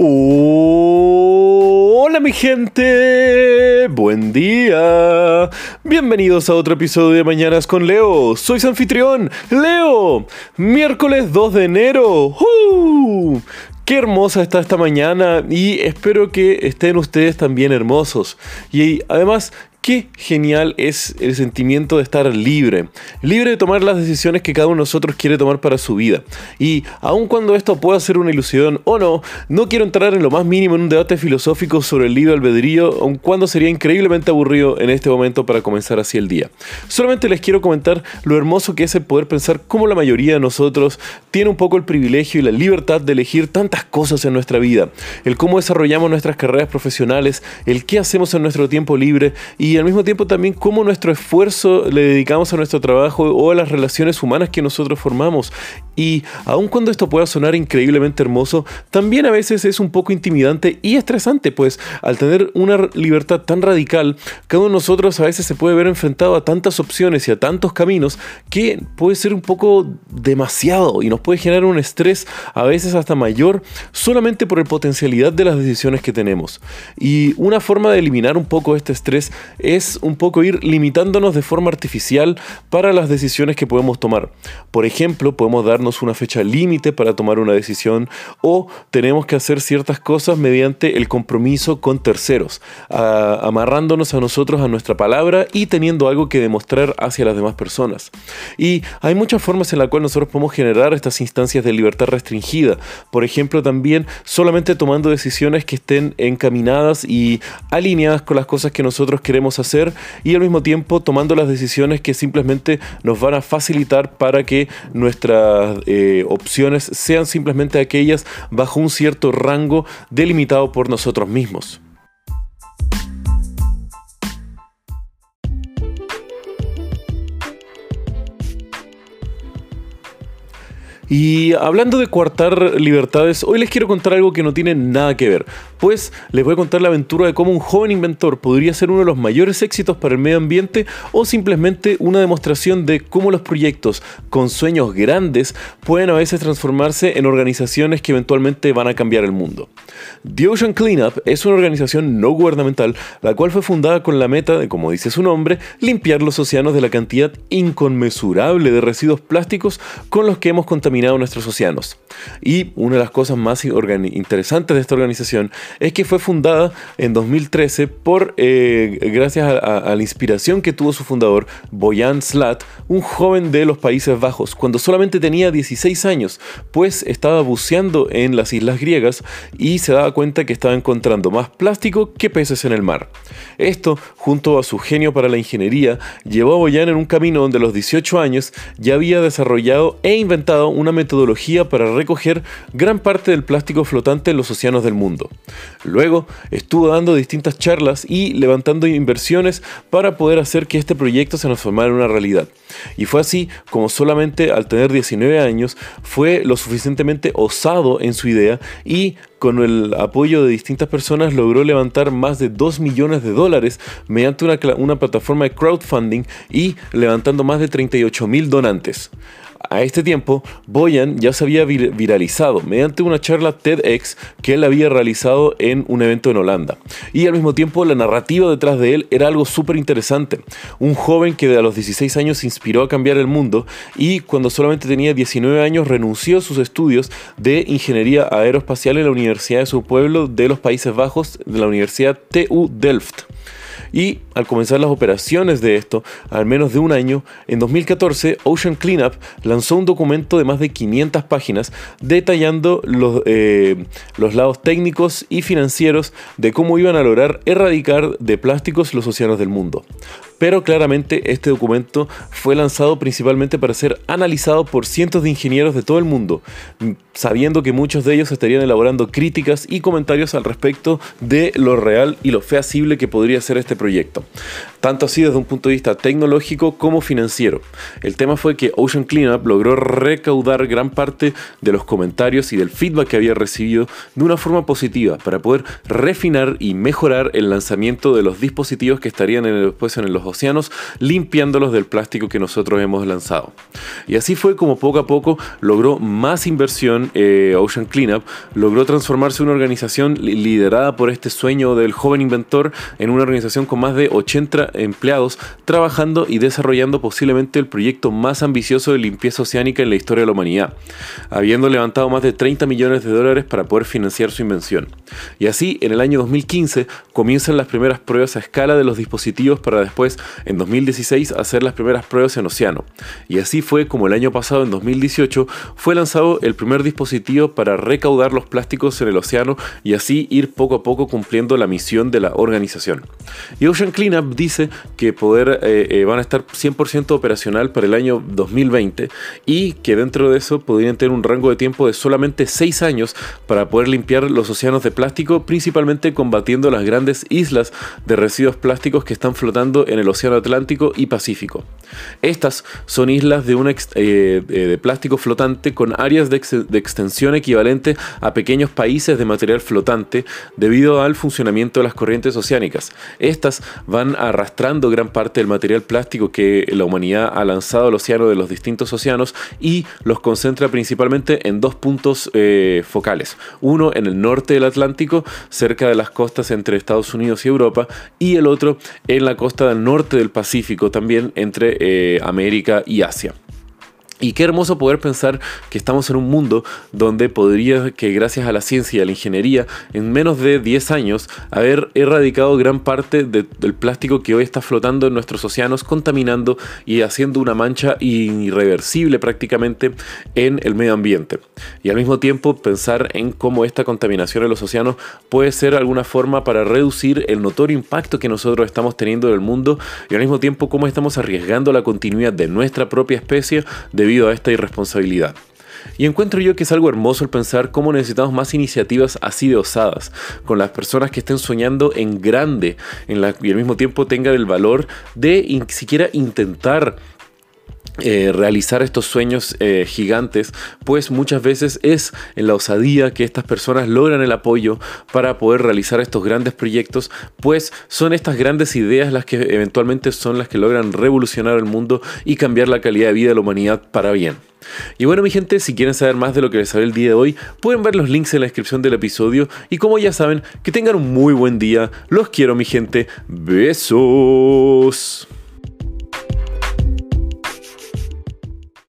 Hola mi gente, buen día. Bienvenidos a otro episodio de Mañanas con Leo. Soy su anfitrión, Leo. Miércoles 2 de enero. Qué hermosa está esta mañana y espero que estén ustedes también hermosos. Y además Qué genial es el sentimiento de estar libre, libre de tomar las decisiones que cada uno de nosotros quiere tomar para su vida. Y aun cuando esto pueda ser una ilusión o no, no quiero entrar en lo más mínimo en un debate filosófico sobre el libre albedrío, aun cuando sería increíblemente aburrido en este momento para comenzar así el día. Solamente les quiero comentar lo hermoso que es el poder pensar cómo la mayoría de nosotros tiene un poco el privilegio y la libertad de elegir tantas cosas en nuestra vida, el cómo desarrollamos nuestras carreras profesionales, el qué hacemos en nuestro tiempo libre y al mismo tiempo también cómo nuestro esfuerzo le dedicamos a nuestro trabajo o a las relaciones humanas que nosotros formamos. Y aun cuando esto pueda sonar increíblemente hermoso, también a veces es un poco intimidante y estresante, pues al tener una libertad tan radical, cada uno de nosotros a veces se puede ver enfrentado a tantas opciones y a tantos caminos que puede ser un poco demasiado y nos puede generar un estrés a veces hasta mayor solamente por la potencialidad de las decisiones que tenemos. Y una forma de eliminar un poco este estrés es un poco ir limitándonos de forma artificial para las decisiones que podemos tomar. Por ejemplo, podemos darnos una fecha límite para tomar una decisión o tenemos que hacer ciertas cosas mediante el compromiso con terceros, amarrándonos a nosotros a nuestra palabra y teniendo algo que demostrar hacia las demás personas. Y hay muchas formas en las cuales nosotros podemos generar estas instancias de libertad restringida. Por ejemplo, también solamente tomando decisiones que estén encaminadas y alineadas con las cosas que nosotros queremos hacer y al mismo tiempo tomando las decisiones que simplemente nos van a facilitar para que nuestras eh, opciones sean simplemente aquellas bajo un cierto rango delimitado por nosotros mismos. Y hablando de coartar libertades, hoy les quiero contar algo que no tiene nada que ver, pues les voy a contar la aventura de cómo un joven inventor podría ser uno de los mayores éxitos para el medio ambiente o simplemente una demostración de cómo los proyectos con sueños grandes pueden a veces transformarse en organizaciones que eventualmente van a cambiar el mundo. The Ocean Cleanup es una organización no gubernamental la cual fue fundada con la meta de, como dice su nombre, limpiar los océanos de la cantidad inconmensurable de residuos plásticos con los que hemos contaminado nuestros océanos. Y una de las cosas más interesantes de esta organización es que fue fundada en 2013 por, eh, gracias a, la inspiración que tuvo su fundador, Boyan Slat, un joven de los Países Bajos, cuando solamente tenía 16 años, pues estaba buceando en las islas griegas y se daba cuenta que estaba encontrando más plástico que peces en el mar. Esto, junto a su genio para la ingeniería, llevó a Boyan en un camino donde a los 18 años ya había desarrollado e inventado una metodología para recoger gran parte del plástico flotante en los océanos del mundo. Luego estuvo dando distintas charlas y levantando inversiones para poder hacer que este proyecto se transformara en una realidad. Y fue así como solamente al tener 19 años fue lo suficientemente osado en su idea y con el apoyo de distintas personas logró levantar más de 2 millones de dólares mediante una, una plataforma de crowdfunding y levantando más de 38 mil donantes. A este tiempo, Boyan ya se había viralizado mediante una charla TEDx que él había realizado en un evento en Holanda. Y al mismo tiempo, la narrativa detrás de él era algo súper interesante. Un joven que a los 16 años se inspiró a cambiar el mundo y cuando solamente tenía 19 años renunció a sus estudios de ingeniería aeroespacial en la Universidad de su pueblo de los Países Bajos, de la Universidad TU Delft. Y al comenzar las operaciones de esto, al menos de un año, en 2014 Ocean Cleanup lanzó un documento de más de 500 páginas detallando los, eh, los lados técnicos y financieros de cómo iban a lograr erradicar de plásticos los océanos del mundo pero claramente este documento fue lanzado principalmente para ser analizado por cientos de ingenieros de todo el mundo, sabiendo que muchos de ellos estarían elaborando críticas y comentarios al respecto de lo real y lo feasible que podría ser este proyecto. Tanto así desde un punto de vista tecnológico como financiero. El tema fue que Ocean Cleanup logró recaudar gran parte de los comentarios y del feedback que había recibido de una forma positiva para poder refinar y mejorar el lanzamiento de los dispositivos que estarían después en los océanos, limpiándolos del plástico que nosotros hemos lanzado. Y así fue como poco a poco logró más inversión eh, Ocean Cleanup, logró transformarse en una organización liderada por este sueño del joven inventor en una organización con más de 80 empleados trabajando y desarrollando posiblemente el proyecto más ambicioso de limpieza oceánica en la historia de la humanidad, habiendo levantado más de 30 millones de dólares para poder financiar su invención. Y así, en el año 2015, comienzan las primeras pruebas a escala de los dispositivos para después, en 2016, hacer las primeras pruebas en océano. Y así fue como el año pasado, en 2018, fue lanzado el primer dispositivo para recaudar los plásticos en el océano y así ir poco a poco cumpliendo la misión de la organización. Y Ocean Cleanup dice que poder, eh, eh, van a estar 100% operacional para el año 2020 y que dentro de eso podrían tener un rango de tiempo de solamente 6 años para poder limpiar los océanos de plástico, principalmente combatiendo las grandes islas de residuos plásticos que están flotando en el Océano Atlántico y Pacífico. Estas son islas de, un eh, de plástico flotante con áreas de, de extensión equivalente a pequeños países de material flotante debido al funcionamiento de las corrientes oceánicas. Estas van arrastrando gran parte del material plástico que la humanidad ha lanzado al océano de los distintos océanos y los concentra principalmente en dos puntos eh, focales. Uno en el norte del Atlántico, cerca de las costas entre Estados Unidos y Europa, y el otro en la costa del norte del Pacífico, también entre eh, América y Asia. Y qué hermoso poder pensar que estamos en un mundo donde podría que gracias a la ciencia y a la ingeniería en menos de 10 años haber erradicado gran parte del plástico que hoy está flotando en nuestros océanos, contaminando y haciendo una mancha irreversible prácticamente en el medio ambiente. Y al mismo tiempo pensar en cómo esta contaminación en los océanos puede ser alguna forma para reducir el notorio impacto que nosotros estamos teniendo en el mundo y al mismo tiempo cómo estamos arriesgando la continuidad de nuestra propia especie debido a esta irresponsabilidad. Y encuentro yo que es algo hermoso el pensar cómo necesitamos más iniciativas así de osadas, con las personas que estén soñando en grande y al mismo tiempo tengan el valor de ni siquiera intentar eh, realizar estos sueños eh, gigantes, pues muchas veces es en la osadía que estas personas logran el apoyo para poder realizar estos grandes proyectos, pues son estas grandes ideas las que eventualmente son las que logran revolucionar el mundo y cambiar la calidad de vida de la humanidad para bien. Y bueno mi gente, si quieren saber más de lo que les hablé el día de hoy, pueden ver los links en la descripción del episodio y como ya saben, que tengan un muy buen día, los quiero mi gente, besos.